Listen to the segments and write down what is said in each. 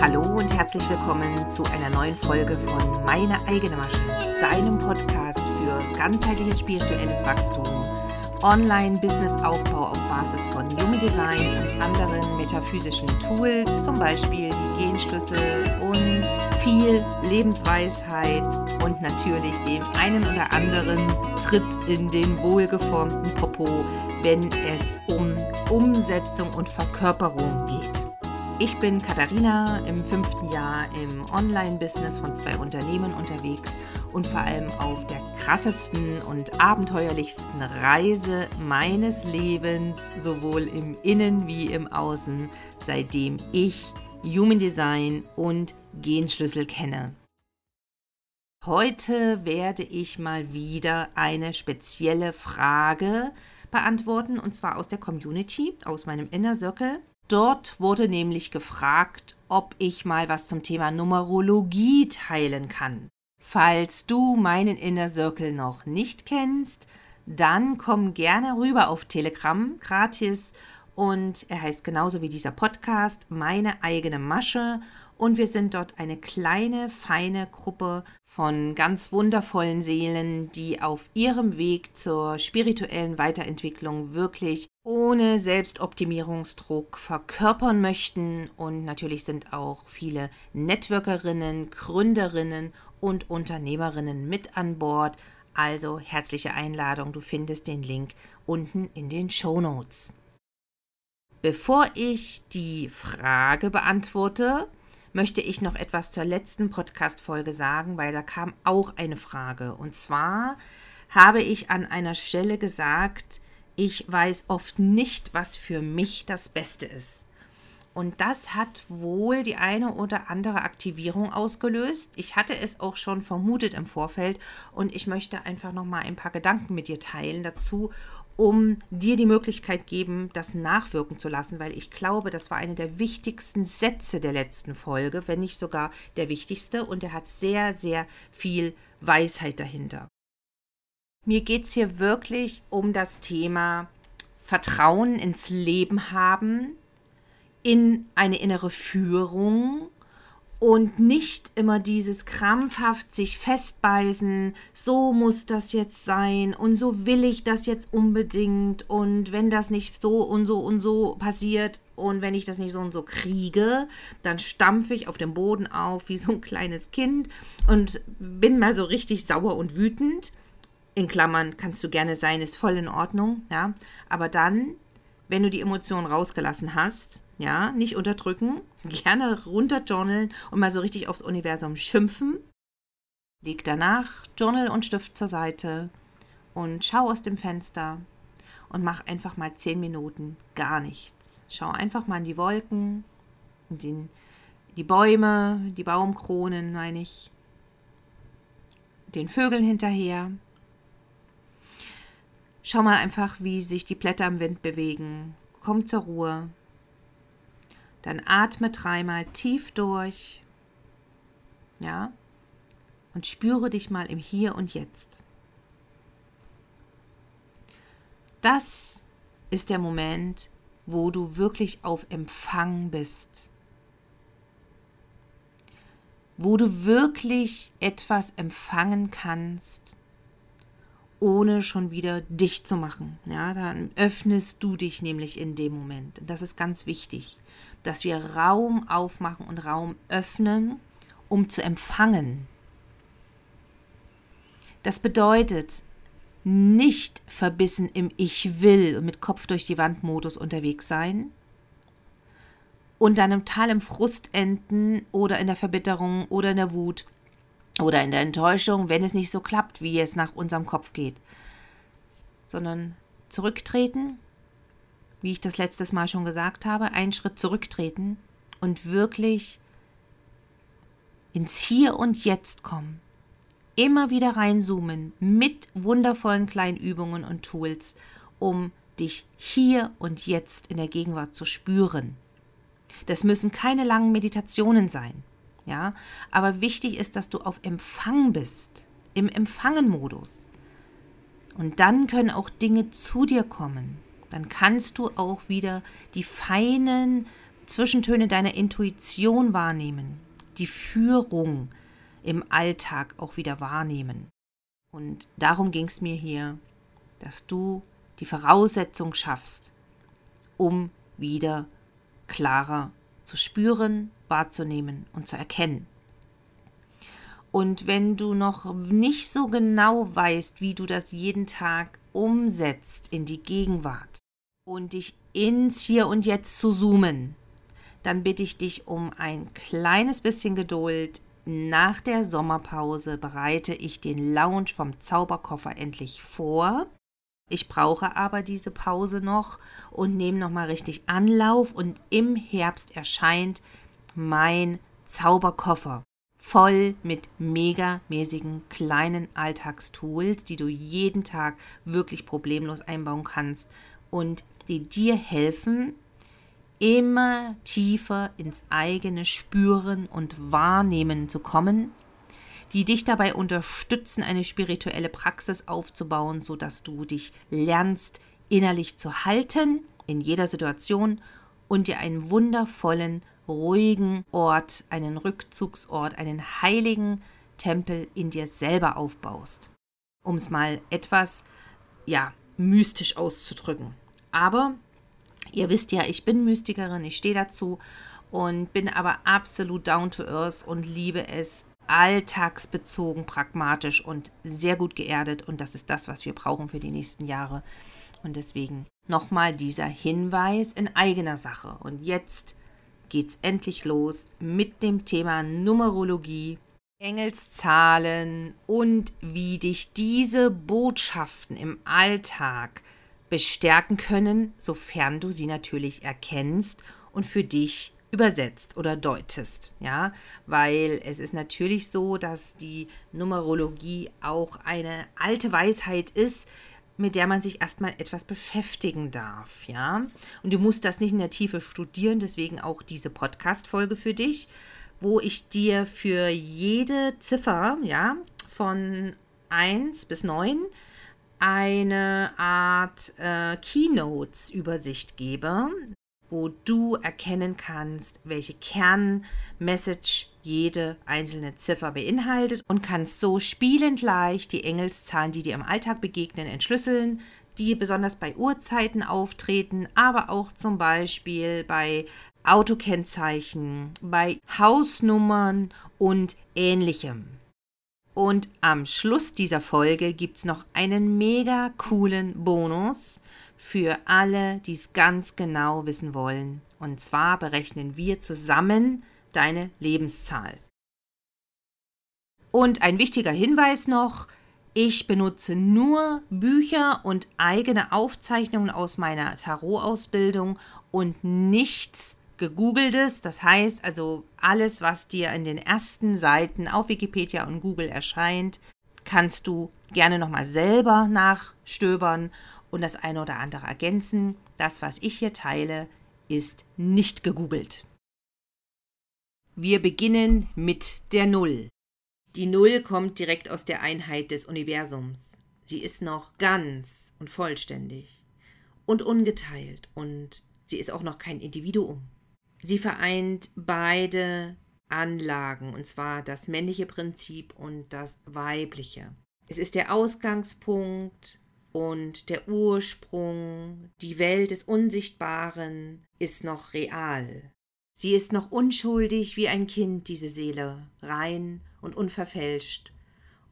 Hallo und herzlich willkommen zu einer neuen Folge von Meine eigene Masche, deinem Podcast für ganzheitliches spirituelles Wachstum, Online-Business-Aufbau auf Basis von Yumi Design und anderen metaphysischen Tools, zum Beispiel die Genschlüssel und viel Lebensweisheit und natürlich dem einen oder anderen Tritt in den wohlgeformten Popo, wenn es um Umsetzung und Verkörperung geht. Ich bin Katharina, im fünften Jahr im Online-Business von zwei Unternehmen unterwegs und vor allem auf der krassesten und abenteuerlichsten Reise meines Lebens, sowohl im Innen wie im Außen, seitdem ich Human Design und Genschlüssel kenne. Heute werde ich mal wieder eine spezielle Frage beantworten und zwar aus der Community, aus meinem Inner Circle. Dort wurde nämlich gefragt, ob ich mal was zum Thema Numerologie teilen kann. Falls du meinen Inner Circle noch nicht kennst, dann komm gerne rüber auf Telegram gratis und er heißt genauso wie dieser Podcast meine eigene Masche und wir sind dort eine kleine, feine Gruppe von ganz wundervollen Seelen, die auf ihrem Weg zur spirituellen Weiterentwicklung wirklich ohne Selbstoptimierungsdruck verkörpern möchten. Und natürlich sind auch viele Networkerinnen, Gründerinnen und Unternehmerinnen mit an Bord. Also herzliche Einladung, du findest den Link unten in den Show Notes. Bevor ich die Frage beantworte, möchte ich noch etwas zur letzten Podcast-Folge sagen, weil da kam auch eine Frage. Und zwar habe ich an einer Stelle gesagt, ich weiß oft nicht, was für mich das Beste ist. Und das hat wohl die eine oder andere Aktivierung ausgelöst. Ich hatte es auch schon vermutet im Vorfeld und ich möchte einfach noch mal ein paar Gedanken mit dir teilen dazu um dir die Möglichkeit geben, das nachwirken zu lassen, weil ich glaube, das war einer der wichtigsten Sätze der letzten Folge, wenn nicht sogar der wichtigste und er hat sehr, sehr viel Weisheit dahinter. Mir geht es hier wirklich um das Thema Vertrauen ins Leben haben, in eine innere Führung und nicht immer dieses krampfhaft sich festbeißen, so muss das jetzt sein und so will ich das jetzt unbedingt und wenn das nicht so und so und so passiert und wenn ich das nicht so und so kriege, dann stampfe ich auf dem Boden auf wie so ein kleines Kind und bin mal so richtig sauer und wütend. In Klammern kannst du gerne sein, ist voll in Ordnung, ja, aber dann, wenn du die Emotionen rausgelassen hast, ja, nicht unterdrücken, gerne runterjournalen und mal so richtig aufs Universum schimpfen. Leg danach Journal und Stift zur Seite und schau aus dem Fenster und mach einfach mal zehn Minuten gar nichts. Schau einfach mal in die Wolken, in den, die Bäume, die Baumkronen, meine ich, den Vögeln hinterher. Schau mal einfach, wie sich die Blätter im Wind bewegen. Komm zur Ruhe. Dann atme dreimal tief durch. Ja? Und spüre dich mal im Hier und Jetzt. Das ist der Moment, wo du wirklich auf Empfang bist. Wo du wirklich etwas empfangen kannst, ohne schon wieder dicht zu machen. Ja, dann öffnest du dich nämlich in dem Moment. Das ist ganz wichtig dass wir Raum aufmachen und Raum öffnen, um zu empfangen. Das bedeutet, nicht verbissen im Ich will und mit Kopf durch die Wand Modus unterwegs sein und dann im Tal im Frust enden oder in der Verbitterung oder in der Wut oder in der Enttäuschung, wenn es nicht so klappt, wie es nach unserem Kopf geht, sondern zurücktreten, wie ich das letztes Mal schon gesagt habe, einen Schritt zurücktreten und wirklich ins Hier und Jetzt kommen. Immer wieder reinzoomen mit wundervollen kleinen Übungen und Tools, um dich hier und jetzt in der Gegenwart zu spüren. Das müssen keine langen Meditationen sein, ja, aber wichtig ist, dass du auf Empfang bist, im Empfangen-Modus. Und dann können auch Dinge zu dir kommen dann kannst du auch wieder die feinen Zwischentöne deiner Intuition wahrnehmen, die Führung im Alltag auch wieder wahrnehmen. Und darum ging es mir hier, dass du die Voraussetzung schaffst, um wieder klarer zu spüren, wahrzunehmen und zu erkennen. Und wenn du noch nicht so genau weißt, wie du das jeden Tag umsetzt in die Gegenwart und dich ins Hier und Jetzt zu zoomen, dann bitte ich dich um ein kleines bisschen Geduld. Nach der Sommerpause bereite ich den Lounge vom Zauberkoffer endlich vor. Ich brauche aber diese Pause noch und nehme nochmal richtig Anlauf und im Herbst erscheint mein Zauberkoffer. Voll mit megamäßigen kleinen Alltagstools, die du jeden Tag wirklich problemlos einbauen kannst und die dir helfen, immer tiefer ins eigene Spüren und Wahrnehmen zu kommen, die dich dabei unterstützen, eine spirituelle Praxis aufzubauen, sodass du dich lernst, innerlich zu halten in jeder Situation und dir einen wundervollen ruhigen Ort, einen Rückzugsort, einen heiligen Tempel in dir selber aufbaust. Um es mal etwas, ja, mystisch auszudrücken. Aber ihr wisst ja, ich bin Mystikerin, ich stehe dazu und bin aber absolut down to earth und liebe es alltagsbezogen, pragmatisch und sehr gut geerdet. Und das ist das, was wir brauchen für die nächsten Jahre. Und deswegen nochmal dieser Hinweis in eigener Sache. Und jetzt geht's endlich los mit dem Thema Numerologie, Engelszahlen und wie dich diese Botschaften im Alltag bestärken können, sofern du sie natürlich erkennst und für dich übersetzt oder deutest, ja, weil es ist natürlich so, dass die Numerologie auch eine alte Weisheit ist, mit der man sich erstmal etwas beschäftigen darf, ja. Und du musst das nicht in der Tiefe studieren, deswegen auch diese Podcast-Folge für dich, wo ich dir für jede Ziffer, ja, von 1 bis 9 eine Art äh, Keynotes-Übersicht gebe, wo du erkennen kannst, welche Kernmessage jede einzelne Ziffer beinhaltet und kannst so spielend leicht die Engelszahlen, die dir im Alltag begegnen, entschlüsseln, die besonders bei Uhrzeiten auftreten, aber auch zum Beispiel bei Autokennzeichen, bei Hausnummern und ähnlichem. Und am Schluss dieser Folge gibt es noch einen mega coolen Bonus für alle, die es ganz genau wissen wollen. Und zwar berechnen wir zusammen deine Lebenszahl. Und ein wichtiger Hinweis noch, ich benutze nur Bücher und eigene Aufzeichnungen aus meiner Tarot-Ausbildung und nichts gegoogeltes. Das heißt also alles, was dir in den ersten Seiten auf Wikipedia und Google erscheint, kannst du gerne nochmal selber nachstöbern und das eine oder andere ergänzen. Das, was ich hier teile, ist nicht gegoogelt. Wir beginnen mit der Null. Die Null kommt direkt aus der Einheit des Universums. Sie ist noch ganz und vollständig und ungeteilt und sie ist auch noch kein Individuum. Sie vereint beide Anlagen, und zwar das männliche Prinzip und das weibliche. Es ist der Ausgangspunkt und der Ursprung, die Welt des Unsichtbaren ist noch real. Sie ist noch unschuldig wie ein Kind, diese Seele, rein und unverfälscht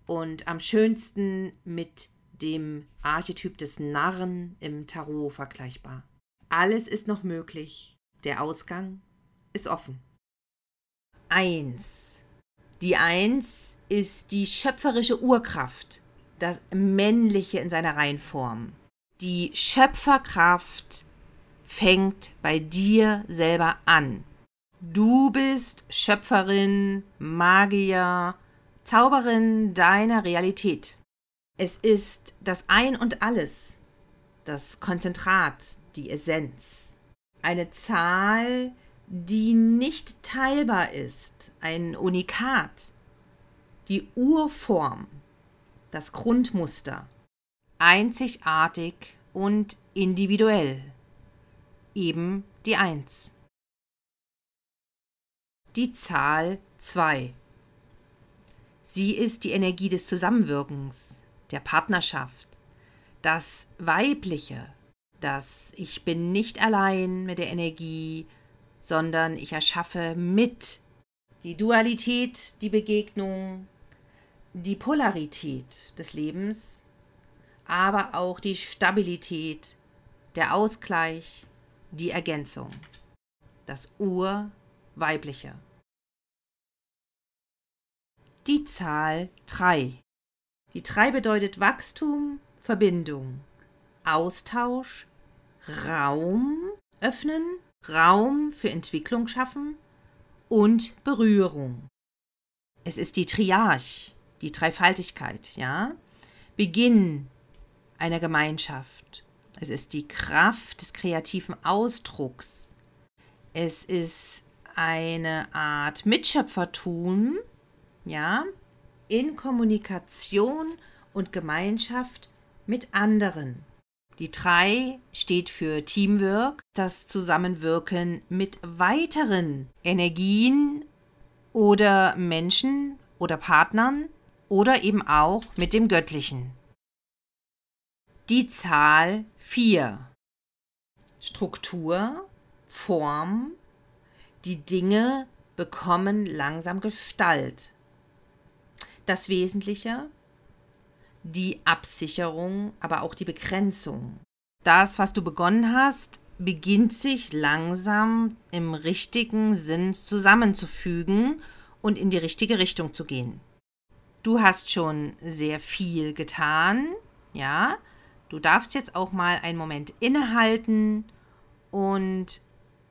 und am schönsten mit dem Archetyp des Narren im Tarot vergleichbar. Alles ist noch möglich, der Ausgang ist offen. Eins. Die Eins ist die schöpferische Urkraft, das Männliche in seiner Reihenform. Die Schöpferkraft fängt bei dir selber an. Du bist Schöpferin, Magier, Zauberin deiner Realität. Es ist das Ein und alles, das Konzentrat, die Essenz. Eine Zahl, die nicht teilbar ist, ein Unikat, die Urform, das Grundmuster, einzigartig und individuell, eben die Eins. Die Zahl 2. Sie ist die Energie des Zusammenwirkens, der Partnerschaft, das Weibliche, das Ich bin nicht allein mit der Energie, sondern ich erschaffe mit. Die Dualität, die Begegnung, die Polarität des Lebens, aber auch die Stabilität, der Ausgleich, die Ergänzung, das Urweibliche. Die Zahl 3. Die 3 bedeutet Wachstum, Verbindung, Austausch, Raum öffnen, Raum für Entwicklung schaffen und Berührung. Es ist die Triarch, die Dreifaltigkeit, ja? Beginn einer Gemeinschaft. Es ist die Kraft des kreativen Ausdrucks. Es ist eine Art Mitschöpfertum, ja, in Kommunikation und Gemeinschaft mit anderen. Die 3 steht für Teamwork, das Zusammenwirken mit weiteren Energien oder Menschen oder Partnern oder eben auch mit dem Göttlichen. Die Zahl 4. Struktur, Form, die Dinge bekommen langsam Gestalt. Das Wesentliche die Absicherung, aber auch die Begrenzung. Das, was du begonnen hast, beginnt sich langsam im richtigen Sinn zusammenzufügen und in die richtige Richtung zu gehen. Du hast schon sehr viel getan, ja. Du darfst jetzt auch mal einen Moment innehalten und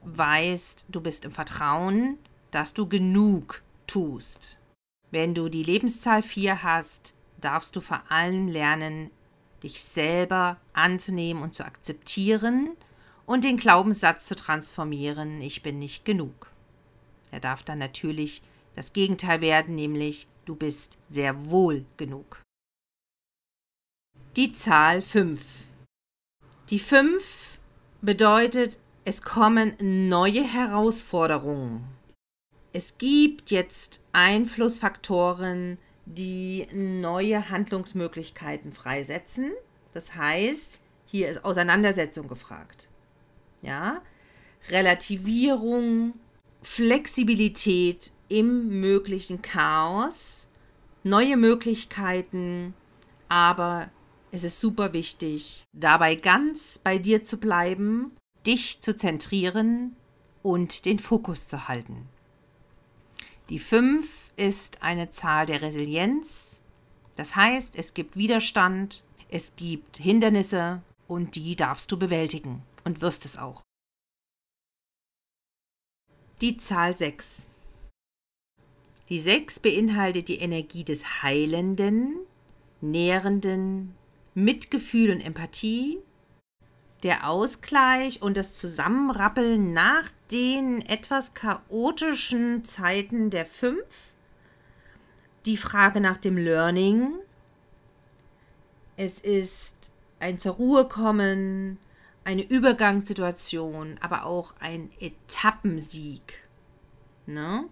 weißt, du bist im Vertrauen, dass du genug tust. Wenn du die Lebenszahl 4 hast, darfst du vor allem lernen, dich selber anzunehmen und zu akzeptieren und den Glaubenssatz zu transformieren, ich bin nicht genug. Er darf dann natürlich das Gegenteil werden, nämlich du bist sehr wohl genug. Die Zahl 5. Die 5 bedeutet, es kommen neue Herausforderungen. Es gibt jetzt Einflussfaktoren, die neue Handlungsmöglichkeiten freisetzen. Das heißt, hier ist Auseinandersetzung gefragt. Ja? Relativierung, Flexibilität im möglichen Chaos, neue Möglichkeiten, aber es ist super wichtig, dabei ganz bei dir zu bleiben, dich zu zentrieren und den Fokus zu halten. Die 5 ist eine Zahl der Resilienz. Das heißt, es gibt Widerstand, es gibt Hindernisse und die darfst du bewältigen und wirst es auch. Die Zahl 6. Die 6 beinhaltet die Energie des Heilenden, Nährenden, Mitgefühl und Empathie, der Ausgleich und das Zusammenrappeln nach den etwas chaotischen Zeiten der fünf, die Frage nach dem Learning, es ist ein zur Ruhe kommen, eine Übergangssituation, aber auch ein Etappensieg. Ne?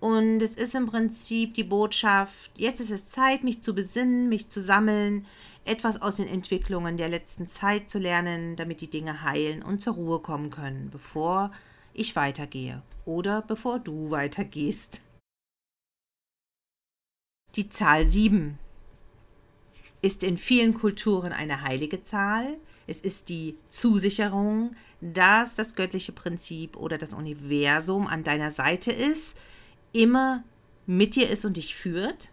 Und es ist im Prinzip die Botschaft, jetzt ist es Zeit, mich zu besinnen, mich zu sammeln, etwas aus den Entwicklungen der letzten Zeit zu lernen, damit die Dinge heilen und zur Ruhe kommen können, bevor ich weitergehe oder bevor du weitergehst. Die Zahl 7 ist in vielen Kulturen eine heilige Zahl. Es ist die Zusicherung, dass das göttliche Prinzip oder das Universum an deiner Seite ist, immer mit dir ist und dich führt.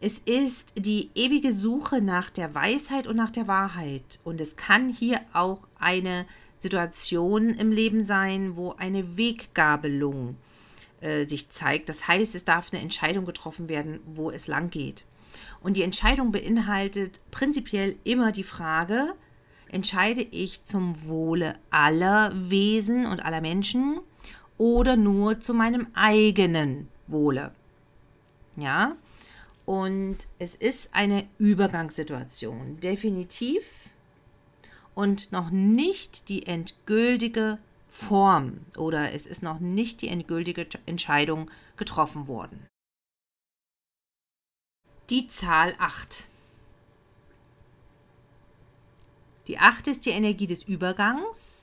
Es ist die ewige Suche nach der Weisheit und nach der Wahrheit. Und es kann hier auch eine Situation im Leben sein, wo eine Weggabelung äh, sich zeigt. Das heißt, es darf eine Entscheidung getroffen werden, wo es lang geht. Und die Entscheidung beinhaltet prinzipiell immer die Frage, entscheide ich zum Wohle aller Wesen und aller Menschen oder nur zu meinem eigenen Wohle. Ja, und es ist eine Übergangssituation, definitiv. Und noch nicht die endgültige Form oder es ist noch nicht die endgültige Entscheidung getroffen worden. Die Zahl 8. Die 8 ist die Energie des Übergangs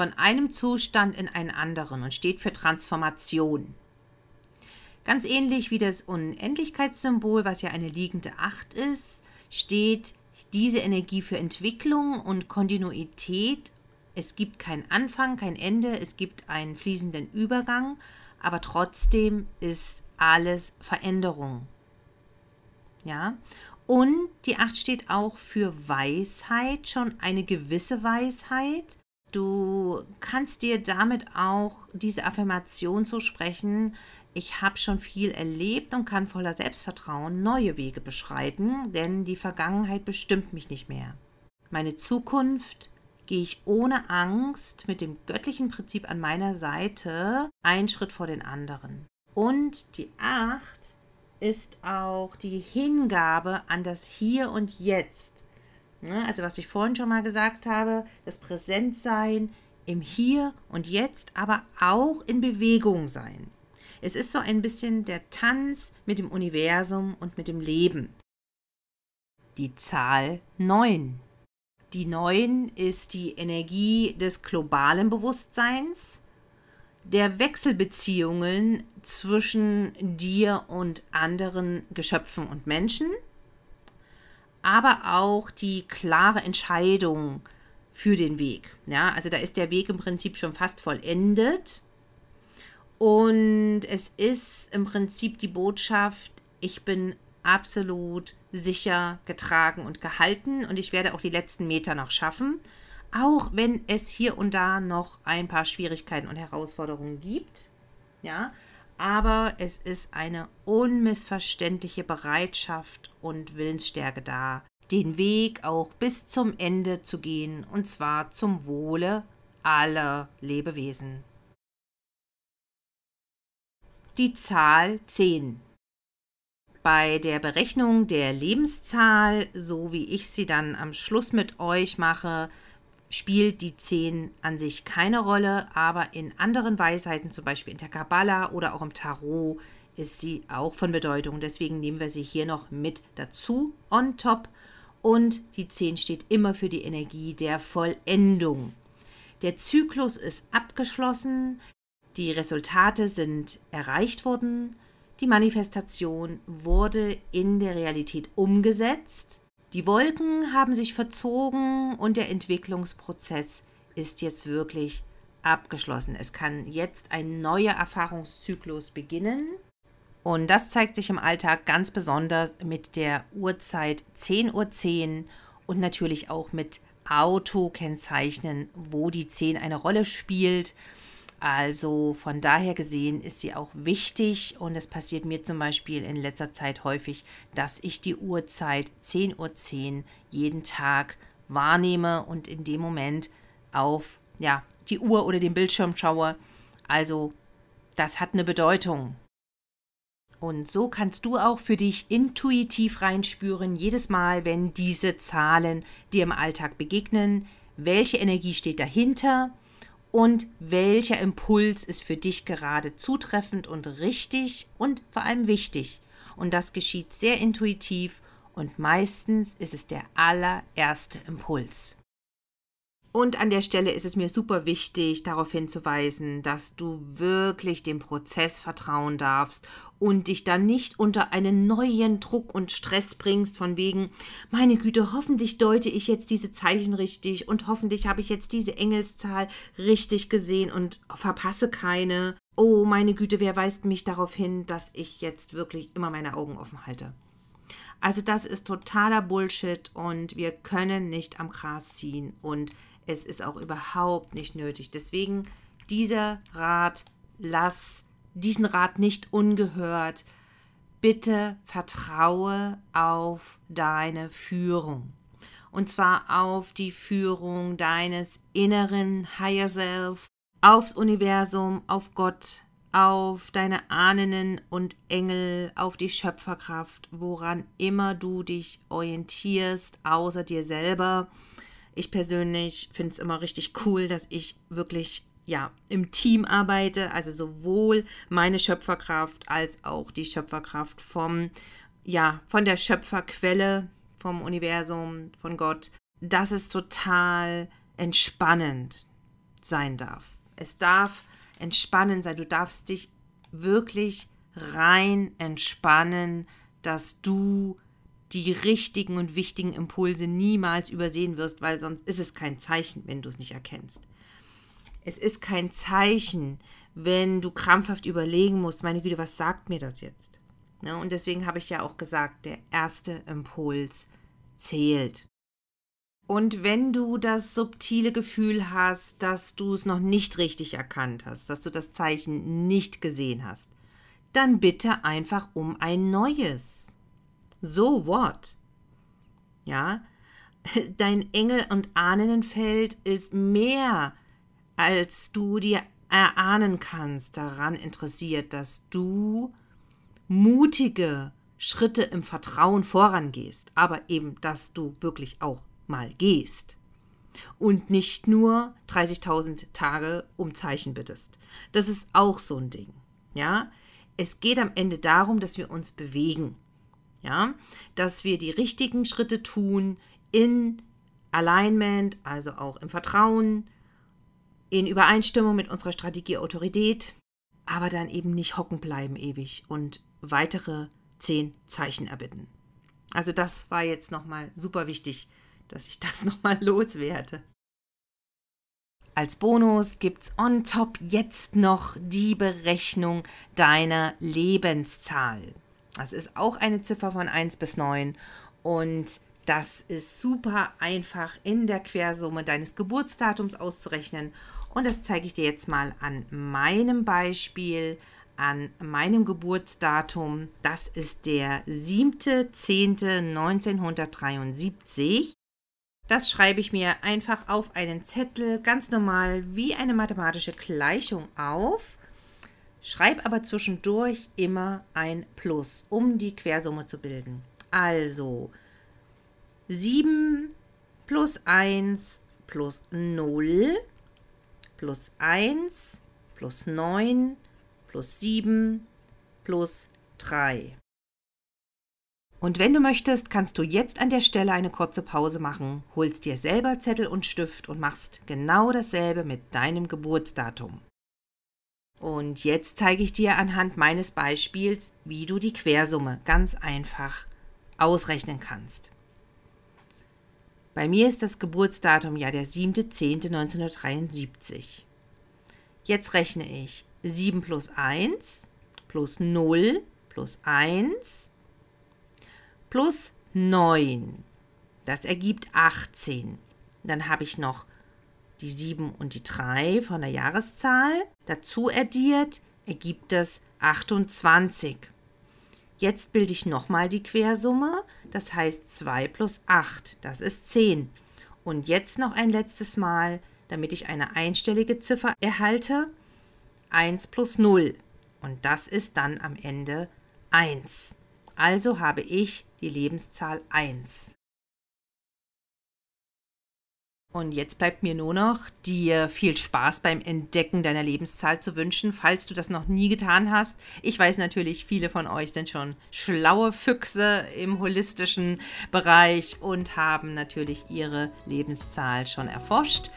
von einem Zustand in einen anderen und steht für Transformation. Ganz ähnlich wie das Unendlichkeitssymbol, was ja eine liegende 8 ist, steht diese Energie für Entwicklung und Kontinuität. Es gibt keinen Anfang, kein Ende, es gibt einen fließenden Übergang, aber trotzdem ist alles Veränderung. Ja, und die 8 steht auch für Weisheit, schon eine gewisse Weisheit. Du kannst dir damit auch diese Affirmation zu sprechen, ich habe schon viel erlebt und kann voller Selbstvertrauen neue Wege beschreiten, denn die Vergangenheit bestimmt mich nicht mehr. Meine Zukunft gehe ich ohne Angst mit dem göttlichen Prinzip an meiner Seite einen Schritt vor den anderen. Und die Acht ist auch die Hingabe an das Hier und Jetzt. Ne, also was ich vorhin schon mal gesagt habe, das Präsentsein im Hier und Jetzt, aber auch in Bewegung sein. Es ist so ein bisschen der Tanz mit dem Universum und mit dem Leben. Die Zahl 9. Die 9 ist die Energie des globalen Bewusstseins, der Wechselbeziehungen zwischen dir und anderen Geschöpfen und Menschen, aber auch die klare Entscheidung für den Weg. Ja, also da ist der Weg im Prinzip schon fast vollendet. Und es ist im Prinzip die Botschaft, ich bin absolut sicher getragen und gehalten und ich werde auch die letzten Meter noch schaffen, auch wenn es hier und da noch ein paar Schwierigkeiten und Herausforderungen gibt. Ja, aber es ist eine unmissverständliche Bereitschaft und Willensstärke da, den Weg auch bis zum Ende zu gehen und zwar zum Wohle aller Lebewesen die Zahl 10. Bei der Berechnung der Lebenszahl, so wie ich sie dann am Schluss mit euch mache, spielt die 10 an sich keine Rolle, aber in anderen Weisheiten, zum Beispiel in der Kabbala oder auch im Tarot, ist sie auch von Bedeutung. Deswegen nehmen wir sie hier noch mit dazu, on top. Und die 10 steht immer für die Energie der Vollendung. Der Zyklus ist abgeschlossen. Die Resultate sind erreicht worden, die Manifestation wurde in der Realität umgesetzt, die Wolken haben sich verzogen und der Entwicklungsprozess ist jetzt wirklich abgeschlossen. Es kann jetzt ein neuer Erfahrungszyklus beginnen. Und das zeigt sich im Alltag ganz besonders mit der Uhrzeit 10.10 Uhr 10 und natürlich auch mit Autokennzeichnen, wo die 10 eine Rolle spielt. Also von daher gesehen ist sie auch wichtig und es passiert mir zum Beispiel in letzter Zeit häufig, dass ich die Uhrzeit 10.10 Uhr 10 jeden Tag wahrnehme und in dem Moment auf ja, die Uhr oder den Bildschirm schaue. Also das hat eine Bedeutung. Und so kannst du auch für dich intuitiv reinspüren, jedes Mal, wenn diese Zahlen dir im Alltag begegnen, welche Energie steht dahinter und welcher Impuls ist für dich gerade zutreffend und richtig und vor allem wichtig. Und das geschieht sehr intuitiv und meistens ist es der allererste Impuls. Und an der Stelle ist es mir super wichtig, darauf hinzuweisen, dass du wirklich dem Prozess vertrauen darfst und dich dann nicht unter einen neuen Druck und Stress bringst, von wegen, meine Güte, hoffentlich deute ich jetzt diese Zeichen richtig und hoffentlich habe ich jetzt diese Engelszahl richtig gesehen und verpasse keine. Oh, meine Güte, wer weist mich darauf hin, dass ich jetzt wirklich immer meine Augen offen halte? Also das ist totaler Bullshit und wir können nicht am Gras ziehen und es ist auch überhaupt nicht nötig. Deswegen dieser Rat, lass diesen Rat nicht ungehört. Bitte vertraue auf deine Führung. Und zwar auf die Führung deines inneren Higher Self, aufs Universum, auf Gott, auf deine Ahnen und Engel, auf die Schöpferkraft, woran immer du dich orientierst, außer dir selber. Ich persönlich finde es immer richtig cool, dass ich wirklich ja, im Team arbeite, also sowohl meine Schöpferkraft als auch die Schöpferkraft vom, ja, von der Schöpferquelle, vom Universum, von Gott, dass es total entspannend sein darf. Es darf entspannend sein. Du darfst dich wirklich rein entspannen, dass du die richtigen und wichtigen Impulse niemals übersehen wirst, weil sonst ist es kein Zeichen, wenn du es nicht erkennst. Es ist kein Zeichen, wenn du krampfhaft überlegen musst, meine Güte, was sagt mir das jetzt? Ja, und deswegen habe ich ja auch gesagt, der erste Impuls zählt. Und wenn du das subtile Gefühl hast, dass du es noch nicht richtig erkannt hast, dass du das Zeichen nicht gesehen hast, dann bitte einfach um ein neues. So what? Ja, dein Engel- und Ahnenfeld ist mehr, als du dir erahnen kannst, daran interessiert, dass du mutige Schritte im Vertrauen vorangehst, aber eben, dass du wirklich auch mal gehst und nicht nur 30.000 Tage um Zeichen bittest. Das ist auch so ein Ding. Ja, es geht am Ende darum, dass wir uns bewegen. Ja, dass wir die richtigen Schritte tun in Alignment, also auch im Vertrauen, in Übereinstimmung mit unserer Strategie Autorität, aber dann eben nicht hocken bleiben ewig und weitere zehn Zeichen erbitten. Also das war jetzt nochmal super wichtig dass ich das nochmal loswerde. Als Bonus gibt's on top jetzt noch die Berechnung deiner Lebenszahl. Das ist auch eine Ziffer von 1 bis 9 und das ist super einfach in der Quersumme deines Geburtsdatums auszurechnen. Und das zeige ich dir jetzt mal an meinem Beispiel, an meinem Geburtsdatum. Das ist der 7.10.1973. Das schreibe ich mir einfach auf einen Zettel ganz normal wie eine mathematische Gleichung auf. Schreibe aber zwischendurch immer ein Plus, um die Quersumme zu bilden. Also 7 plus 1 plus 0 plus 1 plus 9 plus 7 plus 3. Und wenn du möchtest, kannst du jetzt an der Stelle eine kurze Pause machen, holst dir selber Zettel und Stift und machst genau dasselbe mit deinem Geburtsdatum. Und jetzt zeige ich dir anhand meines Beispiels, wie du die Quersumme ganz einfach ausrechnen kannst. Bei mir ist das Geburtsdatum ja der 7.10.1973. Jetzt rechne ich 7 plus 1 plus 0 plus 1 plus 9. Das ergibt 18. Dann habe ich noch die 7 und die 3 von der Jahreszahl. Dazu addiert ergibt es 28. Jetzt bilde ich nochmal die Quersumme, das heißt 2 plus 8, das ist 10. Und jetzt noch ein letztes Mal, damit ich eine einstellige Ziffer erhalte, 1 plus 0. Und das ist dann am Ende 1. Also habe ich die Lebenszahl 1. Und jetzt bleibt mir nur noch, dir viel Spaß beim Entdecken deiner Lebenszahl zu wünschen, falls du das noch nie getan hast. Ich weiß natürlich, viele von euch sind schon schlaue Füchse im holistischen Bereich und haben natürlich ihre Lebenszahl schon erforscht.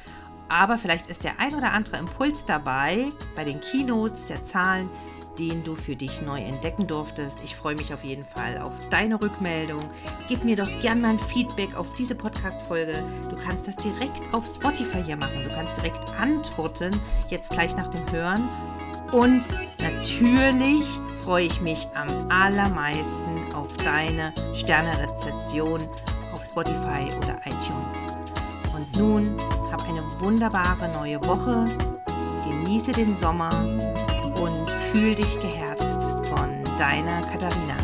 Aber vielleicht ist der ein oder andere Impuls dabei bei den Keynotes der Zahlen, den du für dich neu entdecken durftest. Ich freue mich auf jeden Fall auf deine Rückmeldung. Gib mir doch gern mal ein Feedback auf diese Podcast-Folge. Du kannst das direkt auf Spotify hier machen. Du kannst direkt antworten, jetzt gleich nach dem Hören. Und natürlich freue ich mich am allermeisten auf deine Sternerezeption auf Spotify oder iTunes. Und nun hab eine wunderbare neue Woche. Genieße den Sommer Fühl dich geherzt von deiner Katharina.